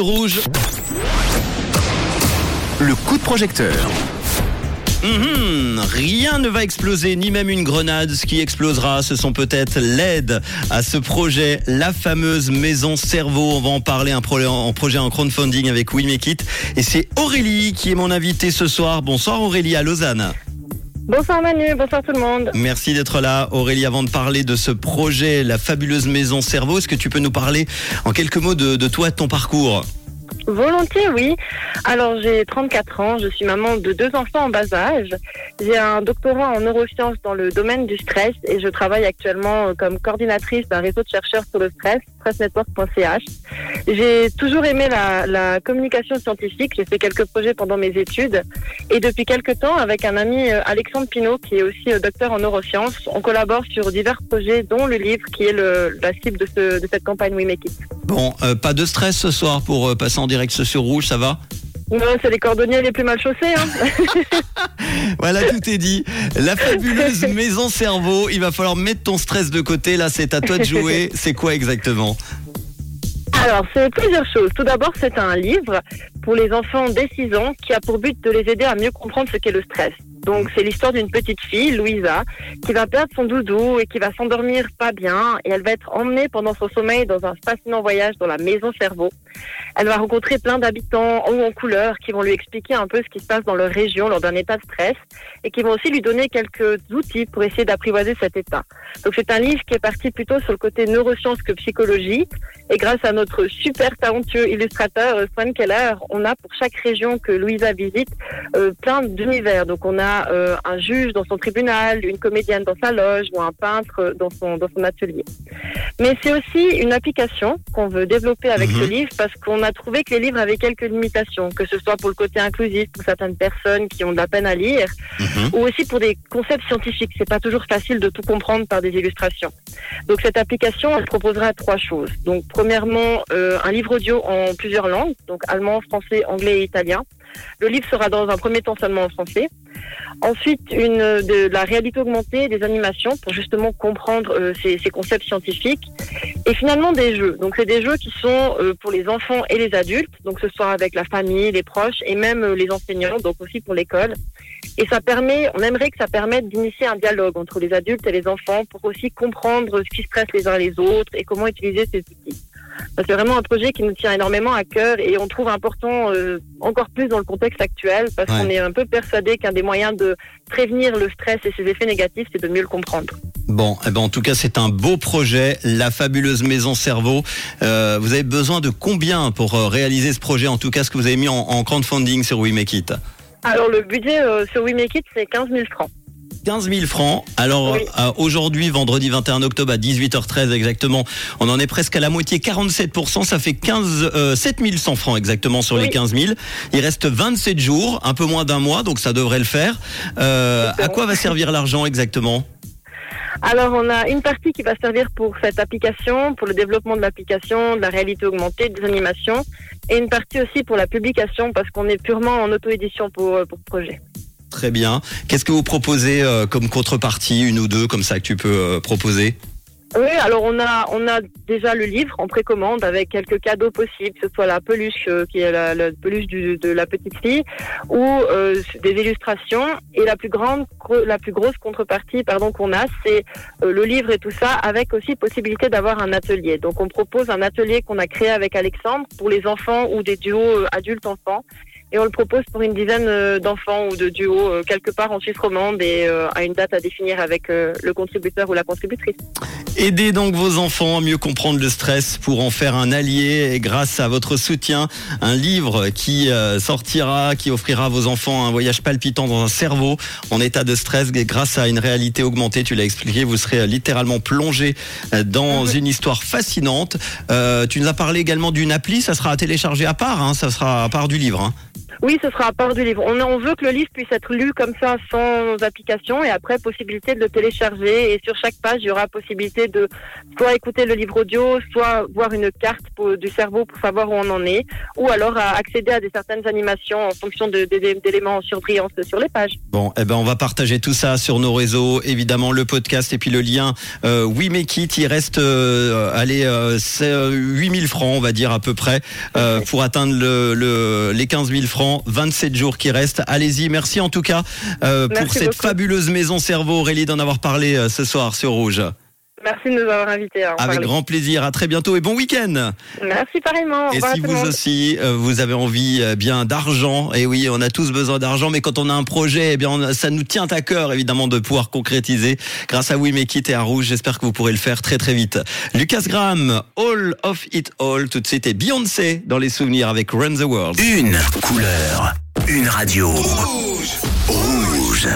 Rouge. Le coup de projecteur. Mhm, rien ne va exploser, ni même une grenade. Ce qui explosera, ce sont peut-être l'aide à ce projet, la fameuse maison cerveau. On va en parler, un projet en, projet en crowdfunding avec We Make It. Et c'est Aurélie qui est mon invitée ce soir. Bonsoir Aurélie à Lausanne. Bonsoir Manu, bonsoir tout le monde. Merci d'être là. Aurélie, avant de parler de ce projet, la fabuleuse maison cerveau, est-ce que tu peux nous parler en quelques mots de, de toi, de ton parcours? Volontiers, oui. Alors, j'ai 34 ans, je suis maman de deux enfants en bas âge. J'ai un doctorat en neurosciences dans le domaine du stress et je travaille actuellement euh, comme coordinatrice d'un réseau de chercheurs sur le stress, stressnetwork.ch. J'ai toujours aimé la, communication scientifique, j'ai fait quelques projets pendant mes études et depuis quelques temps, avec un ami euh, Alexandre Pinault, qui est aussi euh, docteur en neurosciences, on collabore sur divers projets, dont le livre qui est la cible de cette campagne We Make It. Bon, pas de stress ce soir pour passer en direct sur Rouge, ça va? Non, c'est les cordonniers les plus mal chaussés. Hein. voilà, tout est dit. La fabuleuse maison cerveau. Il va falloir mettre ton stress de côté. Là, c'est à toi de jouer. C'est quoi exactement? Alors, c'est plusieurs choses. Tout d'abord, c'est un livre pour les enfants dès 6 ans qui a pour but de les aider à mieux comprendre ce qu'est le stress. Donc c'est l'histoire d'une petite fille, Louisa, qui va perdre son doudou et qui va s'endormir pas bien et elle va être emmenée pendant son sommeil dans un fascinant voyage dans la maison cerveau. Elle va rencontrer plein d'habitants en en couleur qui vont lui expliquer un peu ce qui se passe dans leur région lors d'un état de stress et qui vont aussi lui donner quelques outils pour essayer d'apprivoiser cet état. Donc c'est un livre qui est parti plutôt sur le côté neurosciences que psychologie et grâce à notre super talentueux illustrateur Swan Keller, on a pour chaque région que Louisa visite euh, plein d'univers. Donc on a euh, un juge dans son tribunal, une comédienne dans sa loge ou un peintre dans son, dans son atelier. Mais c'est aussi une application qu'on veut développer avec ce mhm. livre parce qu'on a trouvé que les livres avaient quelques limitations, que ce soit pour le côté inclusif pour certaines personnes qui ont de la peine à lire mhm. ou aussi pour des concepts scientifiques. C'est pas toujours facile de tout comprendre par des illustrations. Donc cette application, elle proposera trois choses. Donc premièrement, euh, un livre audio en plusieurs langues, donc allemand, français, anglais et italien. Le livre sera dans un premier temps seulement en français. Ensuite, une, de la réalité augmentée, des animations pour justement comprendre euh, ces, concepts scientifiques. Et finalement, des jeux. Donc, c'est des jeux qui sont euh, pour les enfants et les adultes, donc ce soit avec la famille, les proches et même euh, les enseignants, donc aussi pour l'école. Et ça permet, on aimerait que ça permette d'initier un dialogue entre les adultes et les enfants pour aussi comprendre ce qui stresse les uns les autres et comment utiliser ces outils. C'est vraiment un projet qui nous tient énormément à cœur et on trouve important euh, encore plus dans le contexte actuel parce qu'on est un peu persuadé qu'un des moyens de prévenir le stress et ses effets négatifs, c'est de mieux le comprendre. Bon, eh ben en tout cas, c'est un beau projet, la fabuleuse maison cerveau. Euh, vous avez besoin de combien pour euh, réaliser ce projet? En tout cas, ce que vous avez mis en, en crowdfunding sur We Make It? Alors, le budget sur We Make It, c'est 15 000 francs. 15 000 francs. Alors euh, aujourd'hui, vendredi 21 octobre à 18h13 exactement, on en est presque à la moitié, 47%, ça fait 15, euh, 7100 francs exactement sur les 15 000. Il reste 27 jours, un peu moins d'un mois, donc ça devrait le faire. Euh, à quoi va servir l'argent exactement? Alors, on a une partie qui va servir pour cette application, pour le développement de l'application, de la réalité augmentée, des animations, et une partie aussi pour la publication, parce qu'on est purement en auto-édition pour, euh, pour projet. Très bien. Qu'est-ce que vous proposez euh, comme contrepartie, une ou deux comme ça que tu peux euh, proposer? Oui, alors on a on a déjà le livre en précommande avec quelques cadeaux possibles, que ce soit la peluche euh, qui est la, peluche de la petite fille ou des illustrations. Et la plus grande, la plus grosse contrepartie, pardon, qu'on a, c'est le livre et tout ça, avec aussi possibilité d'avoir un atelier. Donc on propose un atelier qu'on a créé avec Alexandre pour les enfants ou des duos adultes enfants et on le propose pour une dizaine euh, d'enfants ou de duos euh, quelque part en Suisse romande et euh, à une date à définir avec le contributeur ou la contributrice. Aidez donc vos enfants à mieux comprendre le stress pour en faire un allié et grâce à votre soutien, un livre qui sortira, qui offrira à vos enfants un voyage palpitant dans un cerveau en état de stress et grâce à une réalité augmentée, tu l'as expliqué, vous serez littéralement plongé dans une histoire fascinante. tu nous as parlé également d'une appli, ça sera à télécharger à part, hein, ça sera à part du livre. Hein. Oui, ce sera à part du livre. On, on veut que le livre puisse être lu comme ça sans application et après possibilité de le télécharger et sur chaque page il y aura possibilité de soit écouter le livre audio, soit voir une carte pour- du cerveau pour savoir où on en est ou alors à accéder à des certaines animations en fonction d'éléments en surbrillance sur les pages. Bon, eh ben on va partager tout ça sur nos réseaux, évidemment le podcast et puis le lien euh, We Make It. Il reste euh, allez euh, c'est, euh, 8000 francs, on va dire à peu près, euh, pour atteindre le, le- les 15 000 francs. 27 jours qui restent. Allez-y, merci en tout cas euh, pour cette beaucoup. fabuleuse maison cerveau, Aurélie, d'en avoir parlé euh, ce soir sur Rouge. Merci de nous avoir invités à en Avec parler. grand plaisir. À très bientôt et bon week-end. Merci pareillement. Au Et si vous aussi, euh, vous avez envie euh, bien d'argent, et oui, on a tous besoin d'argent, mais quand on a un projet, eh bien, on ça nous tient à cœur, évidemment, de pouvoir concrétiser grâce à We Make It et à Rouge. J'espère que vous pourrez le faire très, très vite. Lucas Graham, All of It All, tout de suite, et Beyoncé dans les souvenirs avec Run the World. Une couleur, une radio. Rouge.